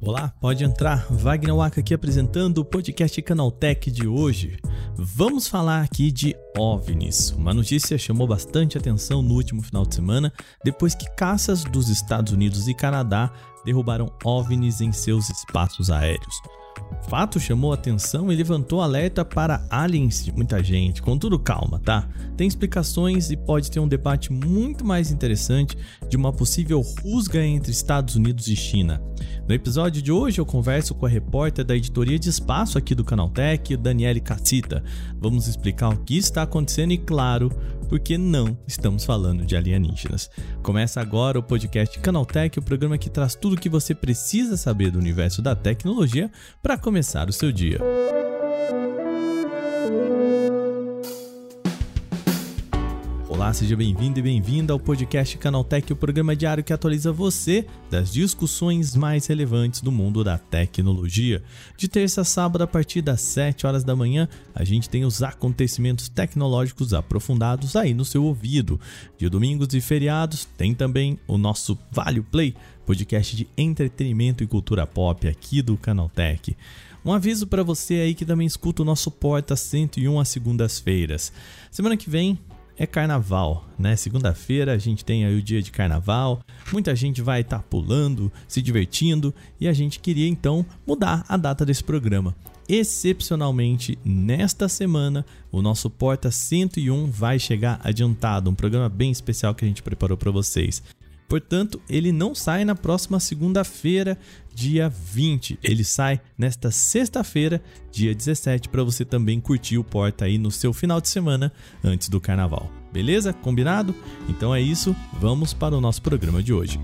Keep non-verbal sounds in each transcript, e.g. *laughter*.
Olá, pode entrar. Wagner Waka aqui apresentando o podcast Canaltech de hoje. Vamos falar aqui de OVNIs. Uma notícia chamou bastante atenção no último final de semana, depois que caças dos Estados Unidos e Canadá derrubaram OVNIs em seus espaços aéreos. Fato chamou atenção e levantou alerta para aliens de muita gente. Contudo, calma, tá? Tem explicações e pode ter um debate muito mais interessante de uma possível rusga entre Estados Unidos e China. No episódio de hoje eu converso com a repórter da editoria de espaço aqui do Canaltech, Daniele Cassita. Vamos explicar o que está acontecendo e, claro, porque não estamos falando de alienígenas. Começa agora o podcast Canaltech, o programa que traz tudo o que você precisa saber do universo da tecnologia para começar o seu dia. Olá, seja bem-vindo e bem-vinda ao podcast Canaltech, o programa diário que atualiza você das discussões mais relevantes do mundo da tecnologia. De terça a sábado, a partir das 7 horas da manhã, a gente tem os acontecimentos tecnológicos aprofundados aí no seu ouvido. De domingos e feriados, tem também o nosso Vale Play, podcast de entretenimento e cultura pop aqui do Canaltech. Um aviso para você aí que também escuta o nosso Porta 101 às segundas-feiras. Semana que vem é carnaval, né? Segunda-feira a gente tem aí o dia de carnaval, muita gente vai estar tá pulando, se divertindo e a gente queria então mudar a data desse programa. Excepcionalmente, nesta semana, o nosso Porta 101 vai chegar adiantado, um programa bem especial que a gente preparou para vocês. Portanto, ele não sai na próxima segunda-feira, dia 20. Ele sai nesta sexta-feira, dia 17, para você também curtir o Porta aí no seu final de semana antes do carnaval. Beleza? Combinado? Então é isso, vamos para o nosso programa de hoje.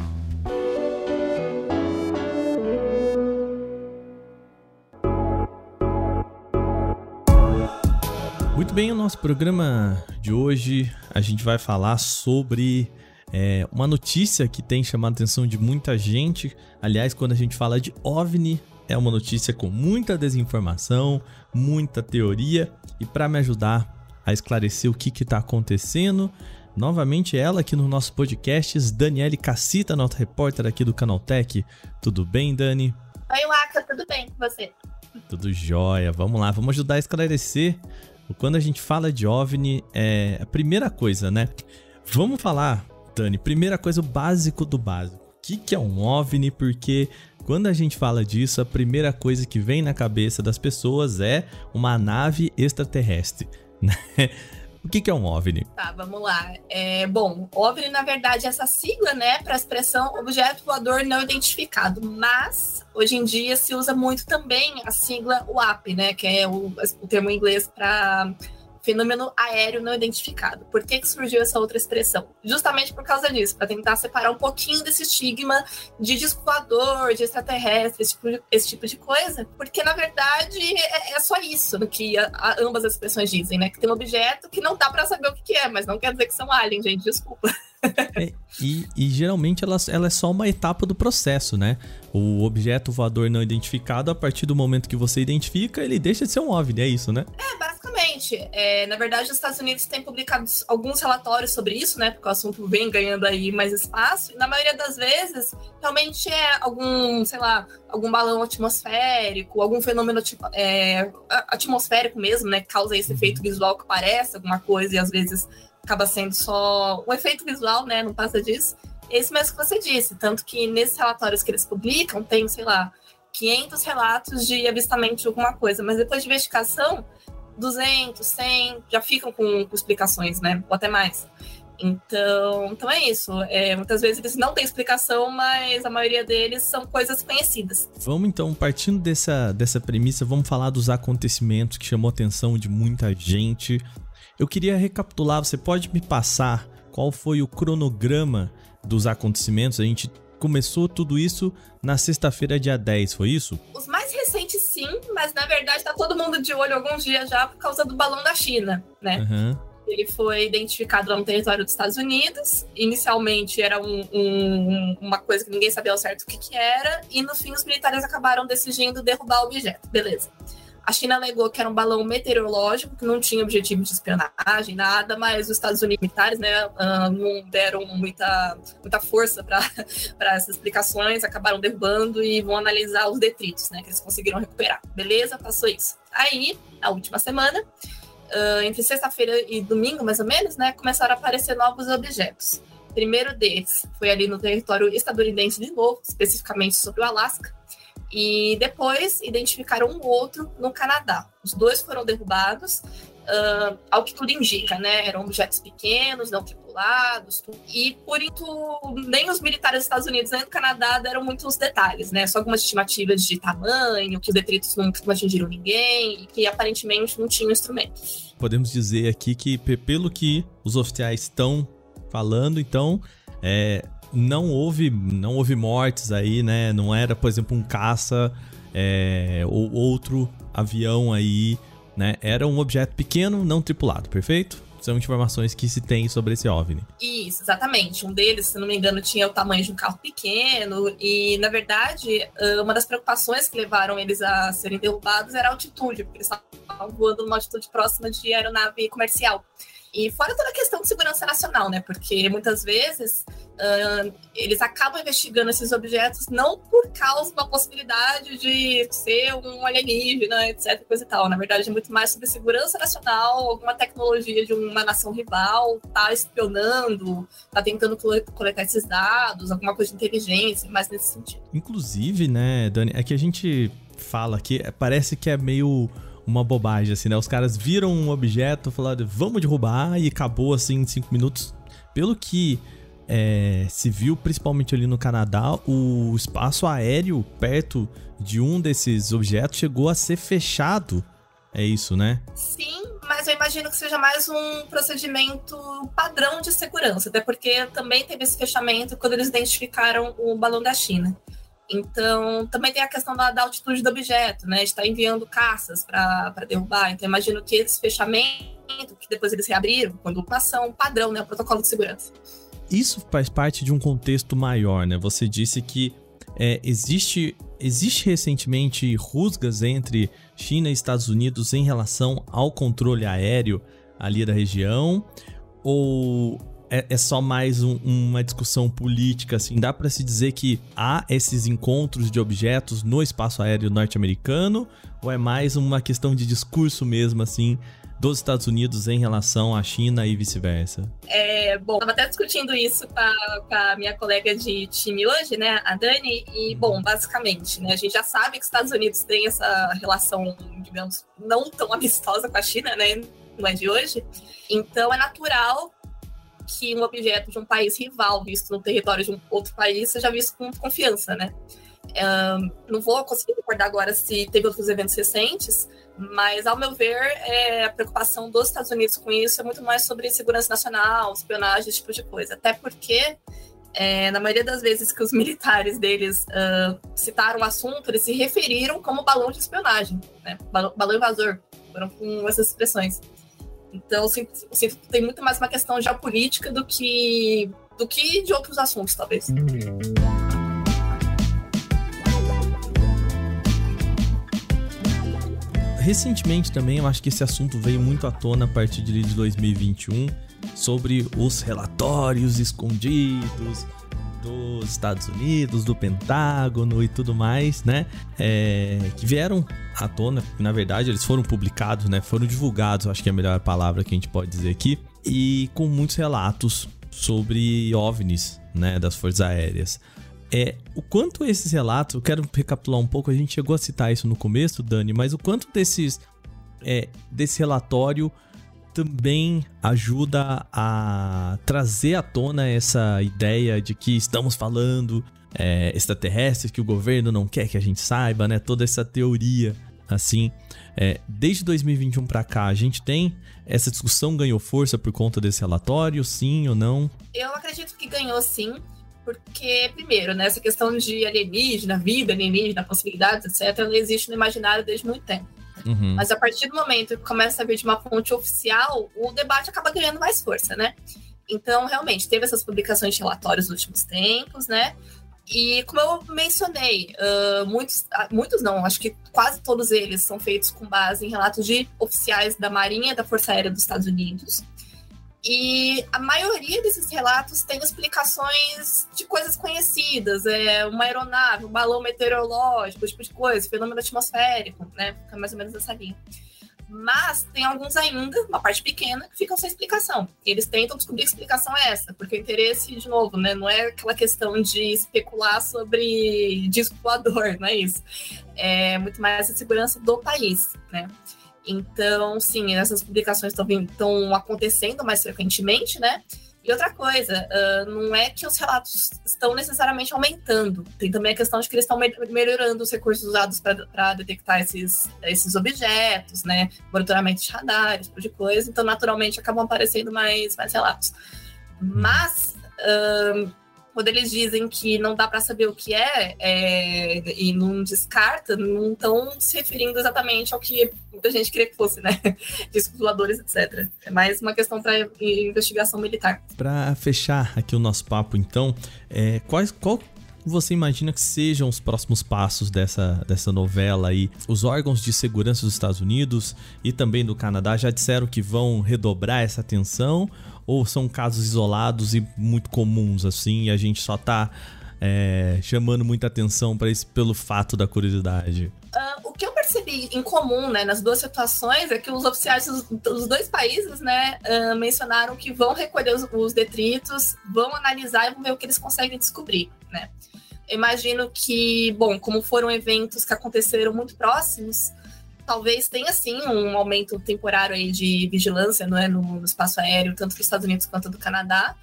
Muito bem, o nosso programa de hoje a gente vai falar sobre é uma notícia que tem chamado a atenção de muita gente. Aliás, quando a gente fala de OVNI, é uma notícia com muita desinformação, muita teoria. E para me ajudar a esclarecer o que está acontecendo, novamente ela aqui no nosso podcast, Daniele Cassita, nossa repórter aqui do Canaltech. Tudo bem, Dani? Oi, Waka, tudo bem com você? Tudo jóia. Vamos lá, vamos ajudar a esclarecer. Quando a gente fala de OVNI, é a primeira coisa, né? Vamos falar Dani, primeira coisa, o básico do básico. O que, que é um OVNI? Porque quando a gente fala disso, a primeira coisa que vem na cabeça das pessoas é uma nave extraterrestre. *laughs* Né? O que, que, é um OVNI? Tá, vamos lá. É, bom, OVNI, na verdade, é essa sigla, né, para a expressão objeto voador não identificado. Mas, hoje em dia, se usa muito também a sigla UAP, né, que é o, o termo em inglês para fenômeno aéreo não identificado. Por que, que surgiu essa outra expressão? Justamente por causa disso, para tentar separar um pouquinho desse estigma de disco voador, de extraterrestre, esse tipo de, esse tipo de coisa, porque na verdade é, é só isso que a, a, ambas as expressões dizem, né? Que tem um objeto que não dá para saber o que, que é, mas não quer dizer que são aliens, gente, desculpa. É, e, e, geralmente ela, ela é só uma etapa do processo, né? O objeto voador não identificado, a partir do momento que você identifica, ele deixa de ser um OVNI, é isso, né? É, basicamente. É, na verdade, os Estados Unidos têm publicado alguns relatórios sobre isso, né? Porque o assunto vem ganhando aí mais espaço. E na maioria das vezes, realmente é algum, sei lá, algum balão atmosférico, algum fenômeno tipo, é, atmosférico mesmo, né? Que causa esse uhum. efeito visual que parece alguma coisa e às vezes acaba sendo só um efeito visual, né? Não passa disso. Esse mesmo que você disse. Tanto que nesses relatórios que eles publicam, tem, sei lá, 500 relatos de avistamento de alguma coisa. Mas depois de investigação, 200, 100 já ficam com, com explicações, né? Ou até mais. Então, então é isso. É, muitas vezes eles não têm explicação, mas a maioria deles são coisas conhecidas. Vamos então, partindo dessa, dessa premissa, vamos falar dos acontecimentos que chamou a atenção de muita gente eu queria recapitular, você pode me passar qual foi o cronograma dos acontecimentos? A gente começou tudo isso na sexta-feira, dia 10, foi isso? Os mais recentes, sim, mas na verdade tá todo mundo de olho alguns dias já por causa do balão da China, né? Uhum. Ele foi identificado lá no território dos Estados Unidos. Inicialmente era um, um, uma coisa que ninguém sabia ao certo o que, que era, e no fim os militares acabaram decidindo derrubar o objeto. Beleza. A China alegou que era um balão meteorológico, que não tinha objetivo de espionagem, nada, mas os Estados Unidos militares né, uh, não deram muita, muita força para *laughs* essas explicações, acabaram derrubando e vão analisar os detritos né, que eles conseguiram recuperar. Beleza? Passou isso. Aí, a última semana, uh, entre sexta-feira e domingo, mais ou menos, né, começaram a aparecer novos objetos. O primeiro deles foi ali no território estadunidense de novo, especificamente sobre o Alasca, e depois identificaram um outro no Canadá. Os dois foram derrubados, uh, ao que tudo indica, né? Eram objetos pequenos, não tripulados, e por isso nem os militares dos Estados Unidos nem do Canadá deram muitos detalhes, né? Só algumas estimativas de tamanho, que os detritos não atingiram ninguém e que aparentemente não tinham instrumentos. Podemos dizer aqui que, pelo que os oficiais estão falando, então, é, não houve não houve mortes aí, né? Não era, por exemplo, um caça é, ou outro avião aí, né? Era um objeto pequeno, não tripulado, perfeito? São informações que se tem sobre esse OVNI. Isso, exatamente. Um deles, se não me engano, tinha o tamanho de um carro pequeno. E, na verdade, uma das preocupações que levaram eles a serem derrubados era a altitude, porque eles estavam voando numa altitude próxima de aeronave comercial. E fora toda a questão de segurança nacional, né? Porque muitas vezes uh, eles acabam investigando esses objetos não por causa da possibilidade de ser um alienígena, etc, coisa e tal. Na verdade, é muito mais sobre segurança nacional, alguma tecnologia de uma nação rival, tá espionando, tá tentando coletar esses dados, alguma coisa de inteligência, mais nesse sentido. Inclusive, né, Dani, é que a gente fala que parece que é meio uma bobagem, assim, né? Os caras viram um objeto, falaram, vamos derrubar, e acabou assim em cinco minutos. Pelo que é, se viu, principalmente ali no Canadá, o espaço aéreo perto de um desses objetos chegou a ser fechado. É isso, né? Sim, mas eu imagino que seja mais um procedimento padrão de segurança, até porque também teve esse fechamento quando eles identificaram o balão da China. Então, também tem a questão da, da altitude do objeto, né? Está enviando caças para derrubar. Então, imagino que esse fechamento, que depois eles reabriram, quando ocupação padrão, né? O protocolo de segurança. Isso faz parte de um contexto maior, né? Você disse que é, existe, existe recentemente rusgas entre China e Estados Unidos em relação ao controle aéreo ali da região? Ou é, é só mais um, uma discussão política, assim? Dá para se dizer que há esses encontros de objetos no espaço aéreo norte-americano? Ou é mais uma questão de discurso mesmo, assim, dos Estados Unidos em relação à China e vice-versa? É, bom, estava até discutindo isso com a, com a, minha colega de time hoje, né, a Dani, e, bom, uhum. basicamente, né, a gente já sabe que os Estados Unidos têm essa relação, digamos, não tão amistosa com a China, né, não é de hoje, então é natural que um objeto de um país rival visto no território de um outro país seja visto com confiança, né? Um, não vou conseguir recordar agora se teve outros eventos recentes, mas, ao meu ver, é, a preocupação dos Estados Unidos com isso é muito mais sobre segurança nacional, espionagem, esse tipo de coisa. Até porque, é, na maioria das vezes que os *laughs* militares deles uh, citaram o assunto, eles se referiram como balão de espionagem, né? balão, balão invasor, foram com essas expressões. Então, que tem muito mais uma questão geopolítica do que, do que de outros assuntos, talvez. Recentemente também, eu acho que esse assunto veio muito à tona a partir de 2021 sobre os relatórios escondidos dos Estados Unidos, do Pentágono e tudo mais, né? É, que vieram à tona, na verdade eles foram publicados, né? Foram divulgados, acho que é a melhor palavra que a gente pode dizer aqui, e com muitos relatos sobre OVNIs, né? Das forças aéreas. É, o quanto esses relatos, eu quero recapitular um pouco, a gente chegou a citar isso no começo, Dani, mas o quanto desses é, desse relatório também ajuda a trazer à tona essa ideia de que estamos falando é, extraterrestres, que o governo não quer que a gente saiba, né? Toda essa teoria, assim. É, desde 2021 para cá, a gente tem essa discussão ganhou força por conta desse relatório, sim ou não? Eu acredito que ganhou sim, porque, primeiro, né, essa questão de alienígena, vida alienígena, possibilidades, etc., ela existe no imaginário desde muito tempo. Uhum. Mas a partir do momento que começa a vir de uma fonte oficial, o debate acaba ganhando mais força, né? Então, realmente, teve essas publicações de relatórios nos últimos tempos, né? E como eu mencionei, uh, muitos, muitos não, acho que quase todos eles são feitos com base em relatos de oficiais da Marinha da Força Aérea dos Estados Unidos. E a maioria desses relatos tem explicações de coisas conhecidas, é uma aeronave, um balão meteorológico, tipo de coisa, fenômeno atmosférico, né? Fica mais ou menos essa linha. Mas tem alguns ainda, uma parte pequena, que ficam sem explicação. Eles tentam descobrir que explicação é essa, porque o interesse, de novo, né, não é aquela questão de especular sobre disco voador, não é isso. É muito mais a segurança do país, né? Então, sim, essas publicações estão acontecendo mais frequentemente, né? E outra coisa, uh, não é que os relatos estão necessariamente aumentando, tem também a questão de que eles estão me melhorando os recursos usados para detectar esses, esses objetos, né? Monitoramento de radares, tipo de coisa, então naturalmente acabam aparecendo mais, mais relatos. Mas uh, quando eles dizem que não dá para saber o que é, é, e não descarta, não estão se referindo exatamente ao que muita gente queria que fosse, né? *laughs* Discos voadores, etc. É mais uma questão para investigação militar. Para fechar aqui o nosso papo, então, é, quais, qual você imagina que sejam os próximos passos dessa, dessa novela aí? Os órgãos de segurança dos Estados Unidos e também do Canadá já disseram que vão redobrar essa atenção ou são casos isolados e muito comuns assim e a gente só tá é, chamando muita atenção para isso pelo fato da curiosidade? Uh, o que eu percebi em comum né, nas duas situações é que os oficiais dos, dos dois países né, uh, mencionaram que vão recolher os, os, detritos, vão analisar e vão ver o que eles conseguem descobrir. Né? Imagino que, bom, como foram eventos que aconteceram muito próximos, talvez tenha sim um aumento temporário aí de vigilância não é, no, no espaço aéreo, tanto dos Estados Unidos quanto do Canadá.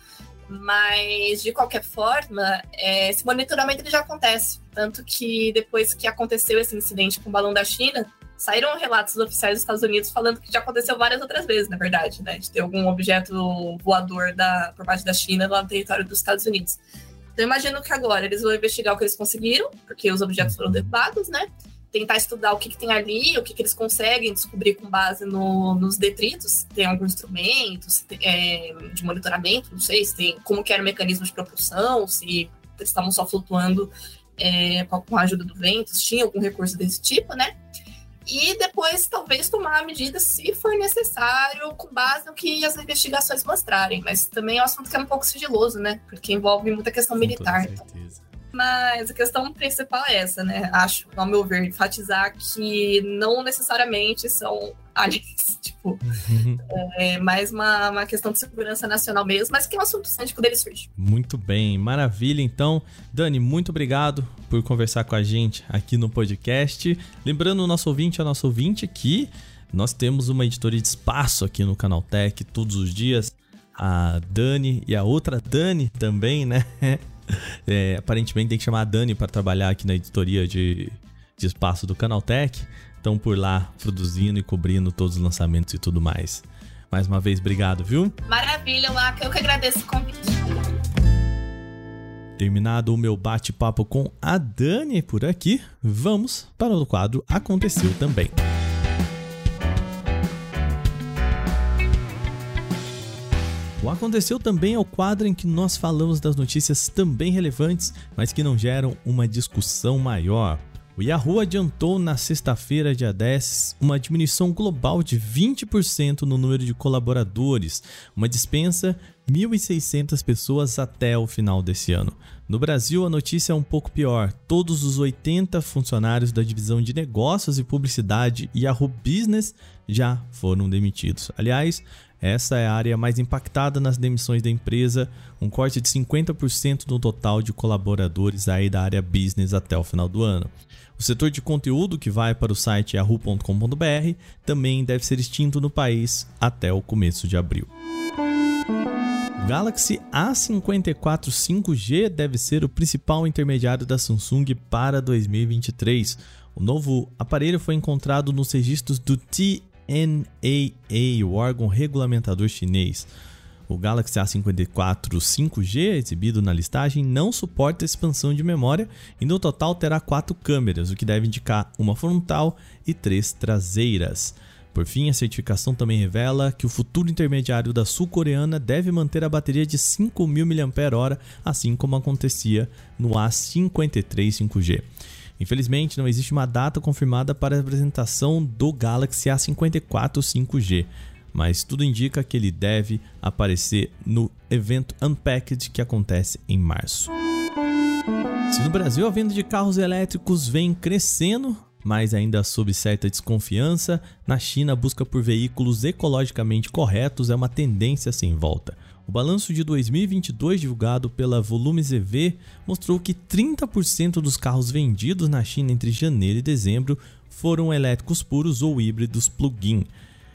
Mas, de qualquer forma, é, esse monitoramento ele já acontece. Tanto que depois que aconteceu esse incidente com o balão da China, saíram relatos oficiais dos Estados Unidos falando que já aconteceu várias outras vezes, na verdade, né? De ter algum objeto voador da, por parte da China lá no território dos Estados Unidos. Então, imagino que agora eles vão investigar o que eles conseguiram, porque os objetos foram derrubados, né? Tentar estudar o que, que tem ali, o que, que eles conseguem descobrir com base no, nos detritos. Tem alguns instrumentos é, de monitoramento, não sei se tem como que era o mecanismo de propulsão, se eles estavam só flutuando é, com a ajuda do vento, se tinha algum recurso desse tipo, né? E depois, talvez, tomar a medida se for necessário, com base no que as investigações mostrarem. Mas também é um assunto que é um pouco sigiloso, né? Porque envolve muita questão com militar. Então. Mas a questão principal é essa, né? Acho, ao meu ver, enfatizar que não necessariamente são *laughs* aliens, tipo, uhum. é mais uma, uma questão de segurança nacional mesmo, mas que é um assunto quando ele surge. Muito bem, maravilha. Então, Dani, muito obrigado por conversar com a gente aqui no podcast. Lembrando o nosso ouvinte, a nosso ouvinte que nós temos uma editoria de espaço aqui no Canal Tech todos os dias. A Dani e a outra Dani também, né? *laughs* *laughs* É, aparentemente tem que chamar a Dani para trabalhar aqui na editoria de, de espaço do Canaltech. Estão por lá produzindo e cobrindo todos os lançamentos e tudo mais. Mais uma vez, obrigado, viu? Maravilha, Laka. Eu que agradeço o convite. Terminado o meu bate-papo com a Dani por aqui, vamos para o quadro Aconteceu Também. O Aconteceu também é o quadro em que nós falamos das notícias também relevantes, mas que não geram uma discussão maior. O Yahoo adiantou na sexta-feira, dia 10, uma diminuição global de 20% no número de colaboradores, uma dispensa 1.600 pessoas até o final desse ano. No Brasil, a notícia é um pouco pior. Todos os 80 funcionários da divisão de negócios e publicidade Yahoo Business já foram demitidos. Aliás, essa é a área mais impactada nas demissões da empresa, um corte de 50% no total de colaboradores aí da área business até o final do ano. O setor de conteúdo que vai para o site yahoo.com.br também deve ser extinto no país até o começo de abril. Galaxy A54 5G deve ser o principal intermediário da Samsung para 2023. O novo aparelho foi encontrado nos registros do T NAA, o órgão regulamentador chinês. O Galaxy A54 5G, exibido na listagem, não suporta expansão de memória e no total terá quatro câmeras, o que deve indicar uma frontal e três traseiras. Por fim, a certificação também revela que o futuro intermediário da sul-coreana deve manter a bateria de 5.000 mAh, assim como acontecia no A53 5G. Infelizmente, não existe uma data confirmada para a apresentação do Galaxy A54 5G, mas tudo indica que ele deve aparecer no evento Unpacked que acontece em março. Se no Brasil a venda de carros elétricos vem crescendo, mas ainda sob certa desconfiança, na China a busca por veículos ecologicamente corretos é uma tendência sem volta. O balanço de 2022 divulgado pela Volumes EV mostrou que 30% dos carros vendidos na China entre janeiro e dezembro foram elétricos puros ou híbridos plug-in.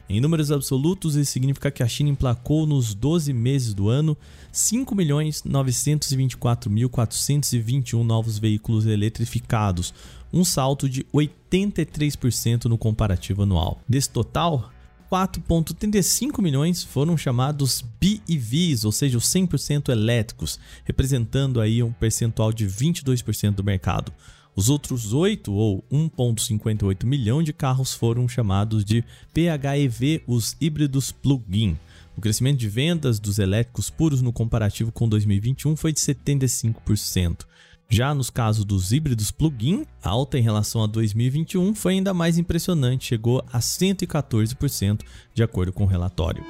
Em números absolutos, isso significa que a China emplacou nos 12 meses do ano 5.924.421 novos veículos eletrificados, um salto de 83% no comparativo anual. Desse total, 4,35 milhões foram chamados BEVs, ou seja, os 100% elétricos, representando aí um percentual de 22% do mercado. Os outros 8 ou 1,58 milhão de carros foram chamados de PHEV, os híbridos plug-in. O crescimento de vendas dos elétricos puros no comparativo com 2021 foi de 75%. Já nos casos dos híbridos plug-in, a alta em relação a 2021 foi ainda mais impressionante, chegou a 114%, de acordo com o relatório.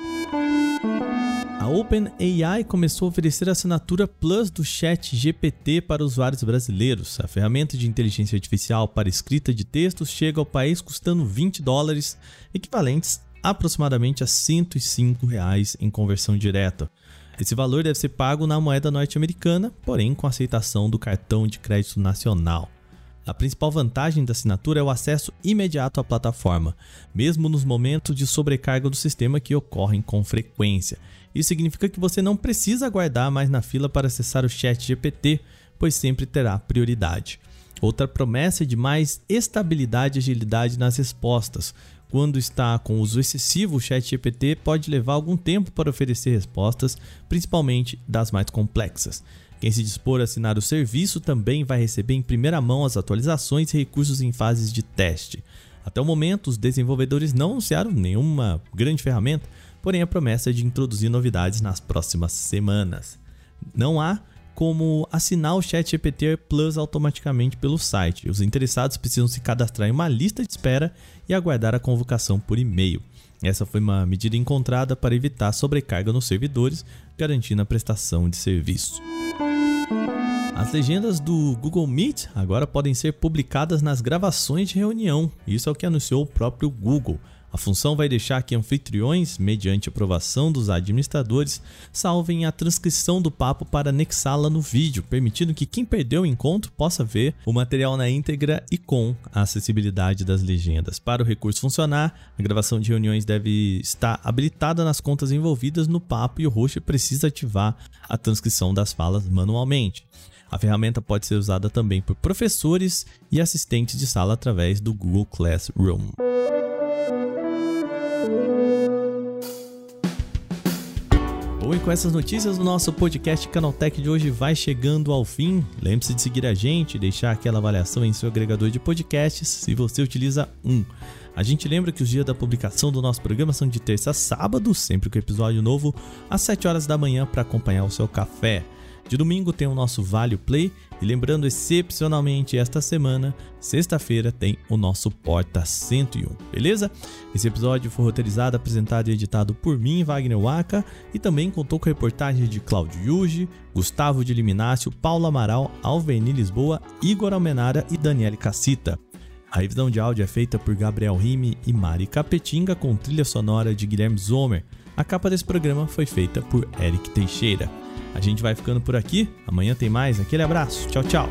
A OpenAI começou a oferecer a assinatura Plus do Chat GPT para usuários brasileiros. A ferramenta de inteligência artificial para escrita de textos chega ao país custando 20 dólares, equivalentes aproximadamente a 105 reais em conversão direta. Esse valor deve ser pago na moeda norte-americana, porém com aceitação do cartão de crédito nacional. A principal vantagem da assinatura é o acesso imediato à plataforma, mesmo nos momentos de sobrecarga do sistema que ocorrem com frequência. Isso significa que você não precisa aguardar mais na fila para acessar o chat GPT, pois sempre terá prioridade. Outra promessa é de mais estabilidade e agilidade nas respostas, quando está com uso excessivo, o ChatGPT pode levar algum tempo para oferecer respostas, principalmente das mais complexas. Quem se dispor a assinar o serviço também vai receber em primeira mão as atualizações e recursos em fases de teste. Até o momento, os desenvolvedores não anunciaram nenhuma grande ferramenta, porém a promessa é de introduzir novidades nas próximas semanas. Não há como assinar o Chat GPT Plus automaticamente pelo site. Os interessados precisam se cadastrar em uma lista de espera e aguardar a convocação por e-mail. Essa foi uma medida encontrada para evitar sobrecarga nos servidores, garantindo a prestação de serviço. As legendas do Google Meet agora podem ser publicadas nas gravações de reunião. Isso é o que anunciou o próprio Google. A função vai deixar que anfitriões, mediante aprovação dos administradores, salvem a transcrição do papo para anexá-la no vídeo, permitindo que quem perdeu o encontro possa ver o material na íntegra e com a acessibilidade das legendas. Para o recurso funcionar, a gravação de reuniões deve estar habilitada nas contas envolvidas no papo e o host precisa ativar a transcrição das falas manualmente. A ferramenta pode ser usada também por professores e assistentes de sala através do Google Classroom. Bom, e com essas notícias, o nosso podcast Canaltech de hoje vai chegando ao fim. Lembre-se de seguir a gente, deixar aquela avaliação em seu agregador de podcasts, se você utiliza um. A gente lembra que os dias da publicação do nosso programa são de terça a sábado, sempre com episódio novo, às 7 horas da manhã para acompanhar o seu café. De domingo tem o nosso Vale Play e lembrando excepcionalmente esta semana, sexta-feira tem o nosso Porta 101, beleza? Esse episódio foi roteirizado, apresentado e editado por mim, Wagner Waka, e também contou com reportagens de Claudio Yuji, Gustavo de Liminácio, Paulo Amaral, Alverni Lisboa, Igor Almenara e Daniele Cassita. A revisão de áudio é feita por Gabriel Rime e Mari Capetinga com trilha sonora de Guilherme Zomer. A capa desse programa foi feita por Eric Teixeira. A gente vai ficando por aqui. Amanhã tem mais. Aquele abraço. Tchau, tchau.